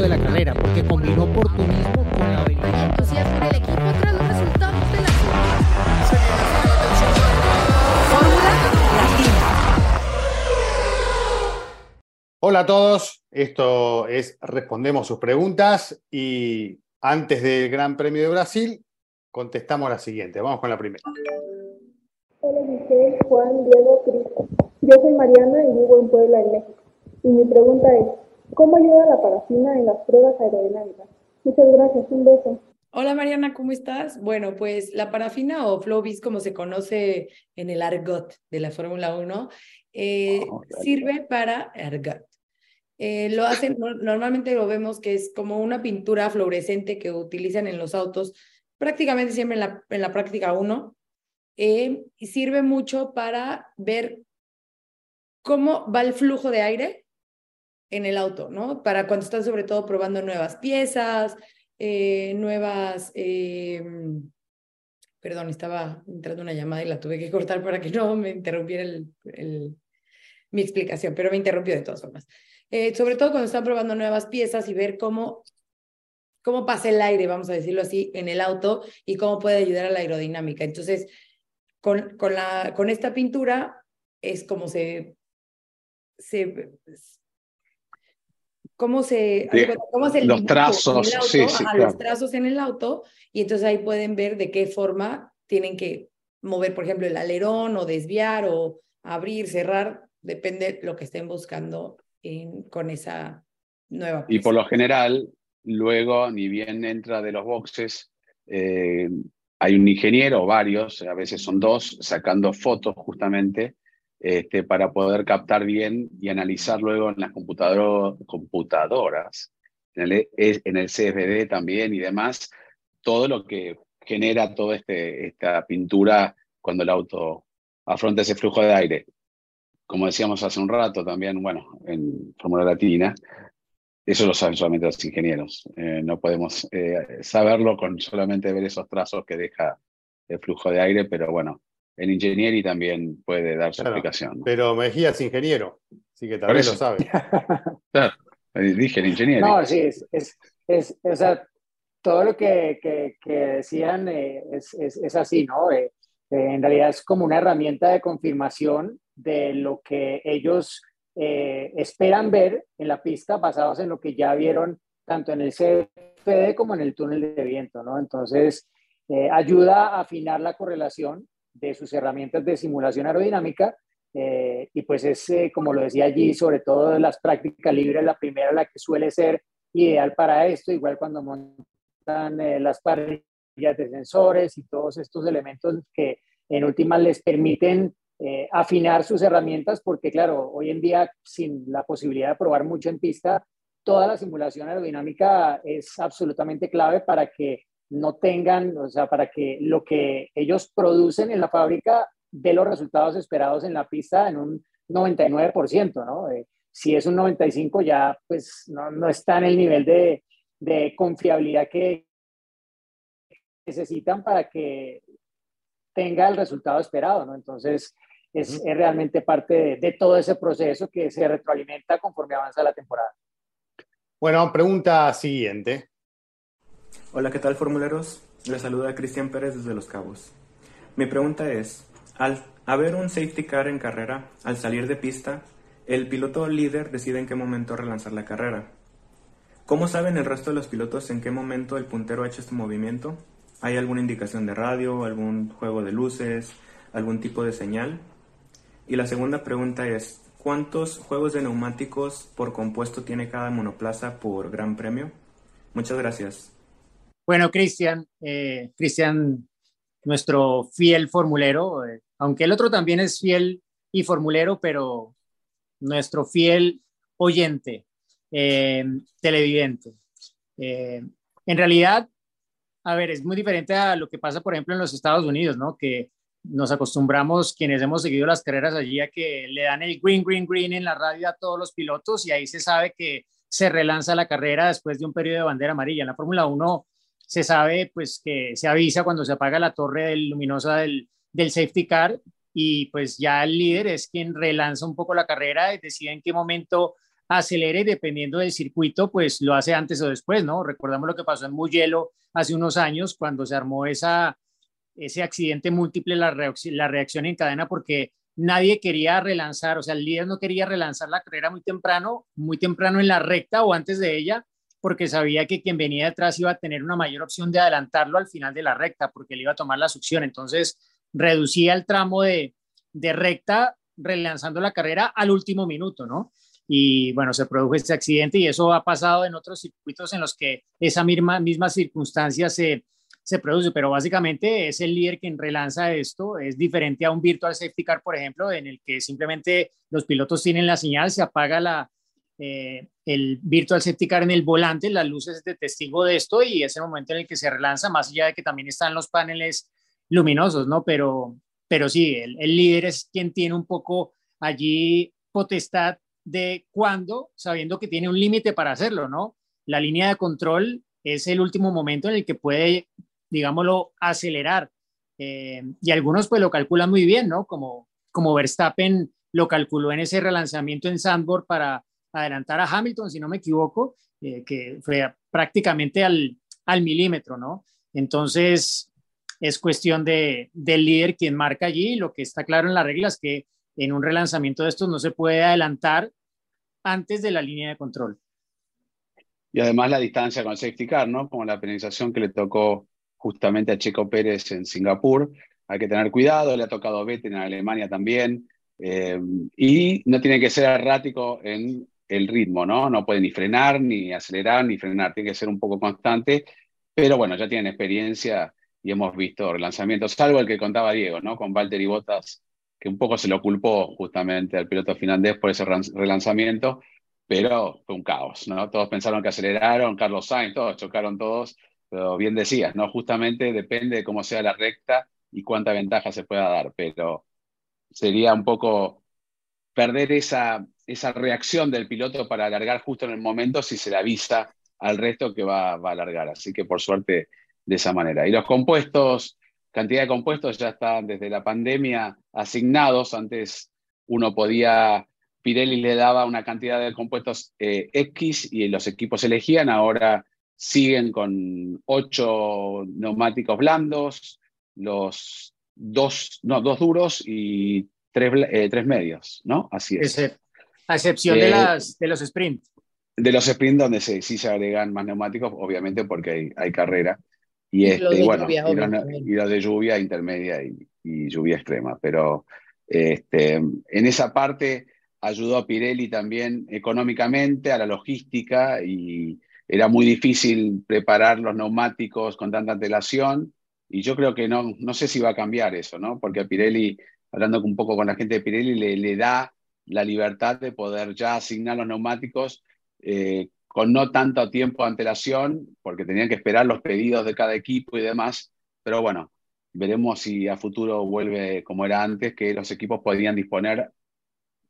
de la carrera, porque combinó oportunismo con la habilidad. Y entusiasmo en el equipo tras los resultados de la Fórmula Latina. Hola a todos, esto es Respondemos sus preguntas y antes del Gran Premio de Brasil contestamos la siguiente. Vamos con la primera. Hola Giselle, Juan, Diego, Cris. Yo soy Mariana y vivo en Puebla, en México. Y mi pregunta es, ¿cómo ayuda la parafina en las pruebas aerodinámicas? Muchas gracias, un beso. Hola Mariana, ¿cómo estás? Bueno, pues la parafina o Flowbiz, como se conoce en el argot de la Fórmula 1, eh, Oh, sirve para argot. Eh, lo hacen, no- normalmente lo vemos que es como una pintura fluorescente que utilizan en los autos, prácticamente siempre en la, en la práctica 1, eh, y sirve mucho para ver cómo va el flujo de aire en el auto, ¿no? Para cuando están sobre todo probando nuevas piezas, eh, nuevas, eh, perdón, estaba entrando una llamada y la tuve que cortar para que no me interrumpiera el, el- mi explicación, pero me interrumpió de todas formas. Eh, sobre todo cuando están probando nuevas piezas y ver cómo, cómo pasa el aire, vamos a decirlo así, en el auto y cómo puede ayudar a la aerodinámica. Entonces, con, con, la, con esta pintura es como se, se cómo se, Sí, cómo se los trazos, sí, sí, ajá, claro. los trazos en el auto, y entonces ahí pueden ver de qué forma tienen que mover, por ejemplo, el alerón o desviar o abrir, cerrar, depende lo que estén buscando en- con esa nueva Y por lo general, luego, ni bien entra de los boxes, eh, hay un ingeniero o varios, a veces son dos, sacando fotos justamente este, para poder captar bien y analizar luego en las computador- computadoras, en el, E, en el CFD también y demás, todo lo que genera toda este, esta pintura cuando el auto afronta ese flujo de aire. Como decíamos hace un rato también, bueno, en Fórmula Latina, eso lo saben solamente los ingenieros. Eh, no podemos eh, saberlo con solamente ver esos trazos que deja el flujo de aire, pero bueno, el ingeniero también puede dar su Claro, explicación. ¿no? Pero Mejía es ingeniero, así que eso. lo sabe. Claro, dije el ingeniero. No, sí, es, es, es, o sea, todo lo que, que, que decían eh, es, es, es así, ¿no? Eh, eh, en realidad es como una herramienta de confirmación de lo que ellos eh, esperan ver en la pista basados en lo que ya vieron tanto en el CFD como en el túnel de viento, ¿no? Entonces, eh, ayuda a afinar la correlación de sus herramientas de simulación aerodinámica eh, y pues es, eh, como lo decía allí, sobre todo las prácticas libres, la primera la que suele ser ideal para esto, igual cuando montan eh, las parrillas de sensores y todos estos elementos que en últimas les permiten afinar sus herramientas, porque claro, hoy en día sin la posibilidad de probar mucho en pista, toda la simulación aerodinámica es absolutamente clave para que no tengan, o sea, para que lo que ellos producen en la fábrica dé los resultados esperados en la pista en un 99%, ¿no? Eh, si es un 95 ya pues no, no está en el nivel de, de confiabilidad que necesitan para que tenga el resultado esperado, ¿no? Entonces, es, es realmente parte de, de, todo ese proceso que se retroalimenta conforme avanza la temporada. Bueno, pregunta siguiente. Hola, ¿qué tal, formuleros? Les saluda Cristian Pérez desde Los Cabos. Mi pregunta es, al haber un safety car en carrera, al salir de pista, el piloto líder decide en qué momento relanzar la carrera. ¿Cómo saben el resto de los pilotos en qué momento el puntero ha hecho este movimiento? ¿Hay alguna indicación de radio, algún juego de luces, algún tipo de señal? Y la segunda pregunta es, ¿cuántos juegos de neumáticos por compuesto tiene cada monoplaza por gran premio? Muchas gracias. Bueno, Cristian, eh, Cristian, nuestro fiel formulero, eh, aunque el otro también es fiel y formulero, pero nuestro fiel oyente, eh, televidente. Eh, en realidad, a ver, es muy diferente a lo que pasa, por ejemplo, en los Estados Unidos, ¿no? Que nos acostumbramos, quienes hemos seguido las carreras allí, a que le dan el green, green, green en la radio a todos los pilotos y ahí se sabe que se relanza la carrera después de un periodo de bandera amarilla. En la Fórmula 1 se sabe pues que se avisa cuando se apaga la torre del, luminosa del, del, safety car y pues ya el líder es quien relanza un poco la carrera y decide en qué momento acelere dependiendo del circuito, pues lo hace antes o después, ¿no? Recordamos lo que pasó en Mugello hace unos años cuando se armó esa, ese accidente múltiple, la, reacción, la reacción en cadena, porque nadie quería relanzar, o sea, el líder no quería relanzar la carrera muy temprano, muy temprano en la recta o antes de ella, porque sabía que quien venía detrás iba a tener una mayor opción de adelantarlo al final de la recta, porque le iba a tomar la succión. Entonces, reducía el tramo de, de recta relanzando la carrera al último minuto, ¿no? Y bueno, se produjo este accidente y eso ha pasado en otros circuitos en los que esa misma, misma circunstancia se, se produce, pero básicamente es el líder quien relanza esto, es diferente a un virtual safety car, por ejemplo, en el que simplemente los pilotos tienen la señal, se apaga la, eh, el virtual safety car en el volante, las luces de testigo de esto y es el momento en el que se relanza, más allá de que también están los paneles luminosos, ¿no? Pero, pero sí, el, líder es quien tiene un poco allí potestad de cuándo, sabiendo que tiene un límite para hacerlo, ¿no? La línea de control es el último momento en el que puede, digámoslo, acelerar. Eh, y algunos pues lo calculan muy bien, ¿no? Como, como Verstappen lo calculó en ese relanzamiento en Sandburg para adelantar a Hamilton, si no me equivoco, eh, que fue prácticamente al, al milímetro, ¿no? Entonces, es cuestión de, del líder quien marca allí. Lo que está claro en las reglas es que en un relanzamiento de estos no se puede adelantar antes de la línea de control. Y además la distancia con safety car, ¿no? Como la penalización que le tocó justamente a Checo Pérez en Singapur. Hay que tener cuidado, le ha tocado a Vettel en Alemania también. Eh, y no tiene que ser errático en el ritmo, ¿no? No puede ni frenar, ni acelerar, ni frenar. Tiene que ser un poco constante. Pero bueno, ya tienen experiencia y hemos visto relanzamientos, salvo el que contaba Diego, ¿no? Con Valtteri Bottas, que un poco se lo culpó justamente al piloto finlandés por ese relanzamiento, pero fue un caos, ¿no? Todos pensaron que aceleraron, Carlos Sainz, todos chocaron todos, pero bien decías, ¿no? Justamente depende de cómo sea la recta y cuánta ventaja se pueda dar, pero sería un poco perder esa, esa reacción del piloto para alargar justo en el momento si se le avisa al resto que va, va a alargar. Así que por suerte de esa manera. Y los compuestos, cantidad de compuestos ya están desde la pandemia asignados. Antes uno podía, Pirelli le daba una cantidad de compuestos eh, X y los equipos elegían. Ahora siguen con ocho neumáticos blandos, los dos, no, dos duros y tres, eh, tres medios, ¿no? Así es. A excepción de, eh, las, de los sprint. De los sprint donde sí, sí se agregan más neumáticos, obviamente porque hay, hay carrera. Y, este, bueno, y, los de lluvia intermedia y, lluvia extrema. Pero este, en esa parte ayudó a Pirelli también económicamente, a la logística, y era muy difícil preparar los neumáticos con tanta antelación. Y yo creo que no, no sé si va a cambiar eso, ¿no? Porque a Pirelli, hablando un poco con la gente de Pirelli, le, le da la libertad de poder ya asignar los neumáticos eh, con no tanto tiempo de antelación, porque tenían que esperar los pedidos de cada equipo y demás, pero bueno, veremos si a futuro vuelve como era antes, que los equipos podían disponer,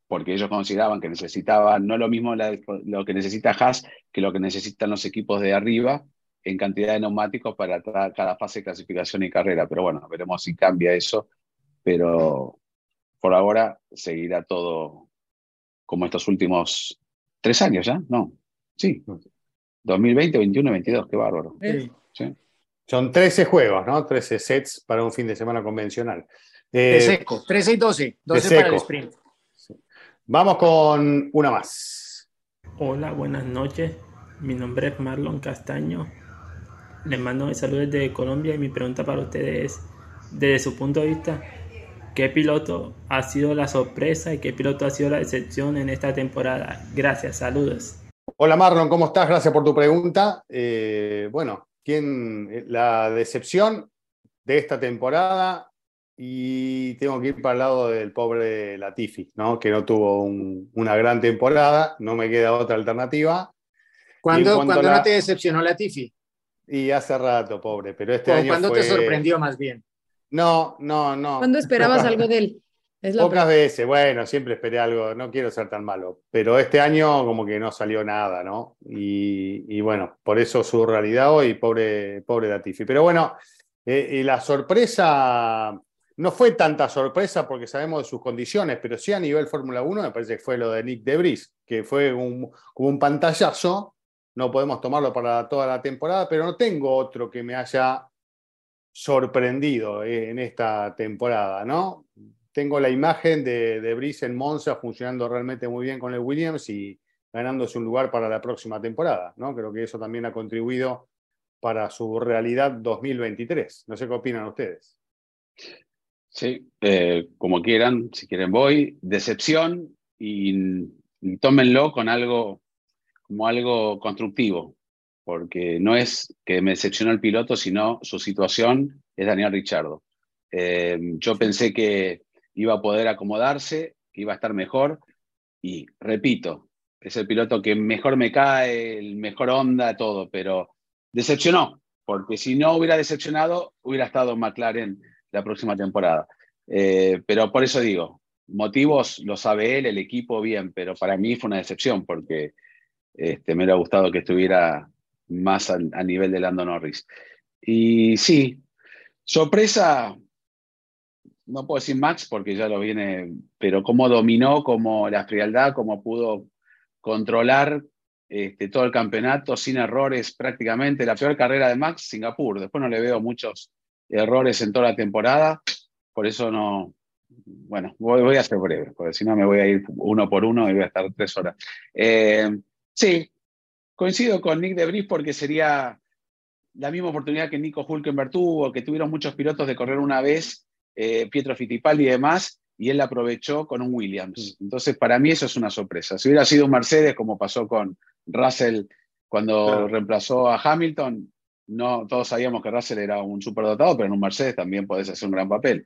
porque ellos consideraban que necesitaban no lo mismo lo que necesita Haas que lo que necesitan los equipos de arriba en cantidad de neumáticos para cada fase de clasificación y carrera. Pero bueno, veremos si cambia eso, pero por ahora seguirá todo como estos últimos tres años ya, ¿no? Sí. 2020, 21, 22, qué bárbaro. Son 13 juegos, ¿no? 13 sets para un fin de semana convencional. de eh, seco, 13 y 12, 12 para el sprint. Vamos con una más. Hola, buenas noches. Mi nombre es Marlon Castaño. Les mando saludos desde Colombia y mi pregunta para ustedes es, desde su punto de vista, ¿qué piloto ha sido la sorpresa y qué piloto ha sido la decepción en esta temporada? Gracias, saludos. Hola Marlon, ¿cómo estás? Gracias por tu pregunta. Eh, bueno, ¿quién, la decepción de esta temporada y tengo que ir para el lado del pobre Latifi, ¿no? que no tuvo una gran temporada, no me queda otra alternativa. ¿Cuándo, no te decepcionó Latifi? Y hace rato, pobre, pero este año ¿Cuándo te sorprendió más bien? No, no, no. ¿Cuándo esperabas algo de él? Pocas veces, bueno, siempre esperé algo, no quiero ser tan malo, pero este año como que no salió nada, ¿no? Y, bueno, por eso su realidad hoy, pobre, pobre Latifi. Pero bueno, eh, y la sorpresa no fue tanta sorpresa porque sabemos de sus condiciones, pero sí a nivel Fórmula 1 me parece que fue lo de Nick Debris, que fue un, como un pantallazo, no podemos tomarlo para toda la temporada, pero no tengo otro que me haya sorprendido eh, en esta temporada, ¿no? Tengo la imagen de, de Brice en Monza funcionando realmente muy bien con el Williams y ganándose un lugar para la próxima temporada, ¿no? Creo que eso también ha contribuido para su realidad 2023. No sé qué opinan ustedes. Sí, eh, como quieran, si quieren voy. Decepción y, y tómenlo con algo como algo constructivo, porque no es que me decepcionó el piloto, sino su situación es Daniel Richardo. Eh, yo pensé que iba a poder acomodarse, que iba a estar mejor, y repito, es el piloto que mejor me cae, el mejor onda, todo, pero decepcionó, porque si no hubiera decepcionado, hubiera estado en McLaren la próxima temporada. Eh, pero por eso digo, motivos lo sabe él, el equipo bien, pero para mí fue una decepción porque este, me hubiera gustado que estuviera más a, a nivel de Lando Norris. Y sí, sorpresa, no puedo decir Max porque ya lo viene, pero cómo dominó, como la frialdad, cómo pudo controlar este, todo el campeonato sin errores prácticamente. La peor carrera de Max, Singapur. Después no le veo muchos errores en toda la temporada, por eso no. Bueno, voy, voy a ser breve, porque si no me voy a ir uno por uno y voy a estar tres horas. Eh, sí, coincido con Nick de Debris porque sería la misma oportunidad que Nico Hulkenberg tuvo, que tuvieron muchos pilotos de correr una vez, eh, Pietro Fittipaldi y demás, y él la aprovechó con un Williams. Entonces, para mí eso es una sorpresa. Si hubiera sido un Mercedes, como pasó con Russell cuando Claro. reemplazó a Hamilton, no todos sabíamos que Russell era un superdotado, pero en un Mercedes también podés hacer un gran papel.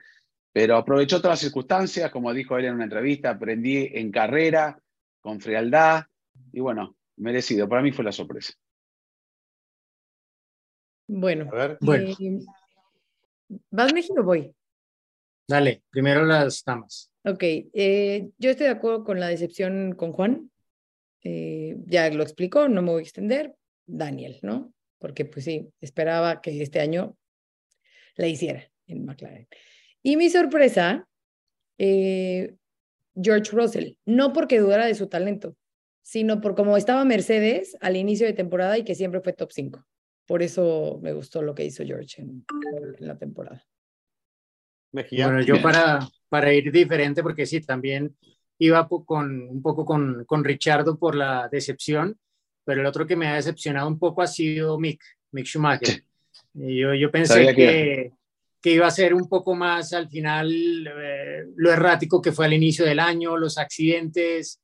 Pero aprovechó todas las circunstancias, como dijo él en una entrevista, aprendí en carrera, con frialdad, y bueno, merecido. Para mí fue la sorpresa. Bueno, A ver, Bueno. eh, ¿vas México o voy? Dale, primero las damas. Ok, eh, yo estoy de acuerdo con la decepción con Juan. Eh, ya lo explicó, no me voy a extender. Daniel, ¿no? Porque pues sí, esperaba que este año la hiciera en McLaren. Y mi sorpresa, eh, George Russell, no porque dudara de su talento, sino por cómo estaba Mercedes al inicio de temporada y que siempre fue top 5. Por eso me gustó lo que hizo George en, en la temporada. Mejía. Bueno, yo para, para ir diferente, porque sí, también iba con, un poco con, con Richardo por la decepción, pero el otro que me ha decepcionado un poco ha sido Mick, Mick Schumacher. Y yo, yo pensé que, que iba a ser un poco más al final eh, lo errático que fue al inicio del año, los accidentes.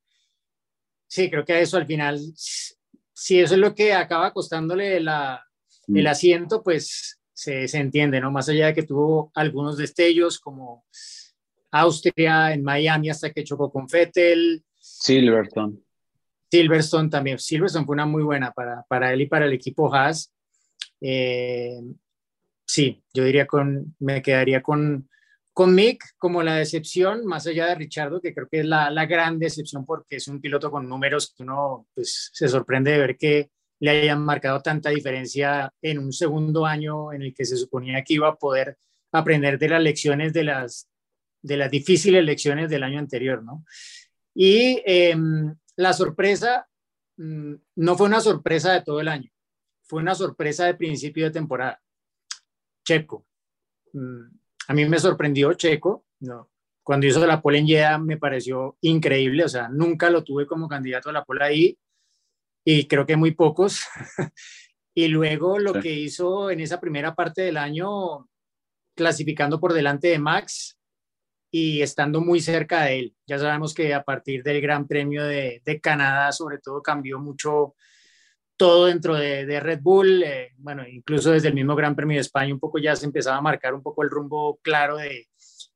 Sí, creo que eso al final, si eso es lo que acaba costándole la, el Mm. asiento, pues se, se entiende, ¿no? Más allá de que tuvo algunos destellos como Austria, en Miami hasta que chocó con Vettel, Silverstone. Silverstone también. Silverstone fue una muy buena para, para él y para el equipo Haas. Eh, sí, yo diría con, me quedaría con, con Mick como la decepción, más allá de Richardo, que creo que es la, gran decepción porque es un piloto con números que uno pues, se sorprende de ver que le hayan marcado tanta diferencia en un segundo año en el que se suponía que iba a poder aprender de las lecciones de las, de las difíciles lecciones del año anterior, ¿no? Y eh, la sorpresa mm, no fue una sorpresa de todo el año, fue una sorpresa de principio de temporada. Checo. Mm, a mí me sorprendió Checo, no. Cuando hizo la pole en Jeddah me pareció increíble, o sea, nunca lo tuve como candidato a la pole ahí y creo que muy pocos. y luego lo Sí. que hizo en esa primera parte del año, clasificando por delante de Max y estando muy cerca de él. Ya sabemos que a partir del Gran Premio de, de Canadá, sobre todo, cambió mucho todo dentro de, de Red Bull. eh, bueno, incluso desde el mismo Gran Premio de España, un poco ya se empezaba a marcar un poco el rumbo claro de,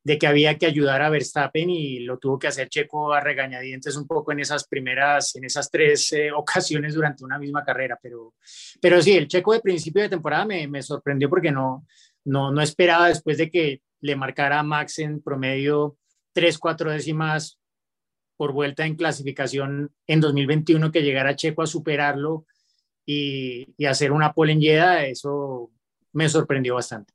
de que había que ayudar a Verstappen y lo tuvo que hacer Checo a regañadientes un poco en esas primeras, en esas tres eh, ocasiones durante una misma carrera. Pero, pero sí, el Checo de principio de temporada me, me sorprendió porque no, no, no esperaba después de que le marcara a Max en promedio tres, cuatro décimas por vuelta en clasificación en 2021 que llegara Checo a superarlo y, y hacer una pole en Jeddah, eso me sorprendió bastante.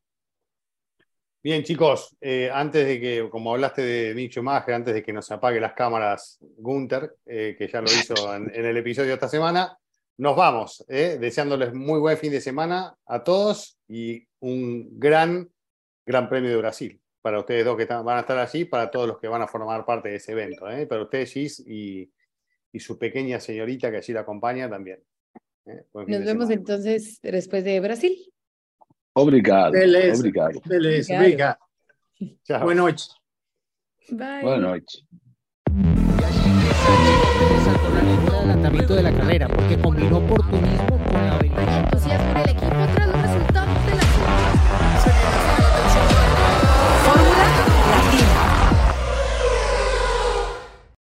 Bien, chicos, eh, antes de que, como hablaste de Mick Schumacher, antes de que nos apague las cámaras Gunther, eh, que ya lo hizo en, en el episodio de esta semana, nos vamos, eh, deseándoles muy buen fin de semana a todos y un gran, gran premio de Brasil para ustedes dos que están- van a estar allí, para todos los que van a formar parte de ese evento, para ustedes, Gis, y, y su pequeña señorita que allí la acompaña también. Eh. Nos vemos semana. entonces después de Brasil. Obrigado. Beleza. Obrigado. Beleza, Obrigado. Chao. Boa noite. Bye. Buenas noches. saltó la lengua del adelantamiento de la carrera porque combinó oportunismo con la habilidad.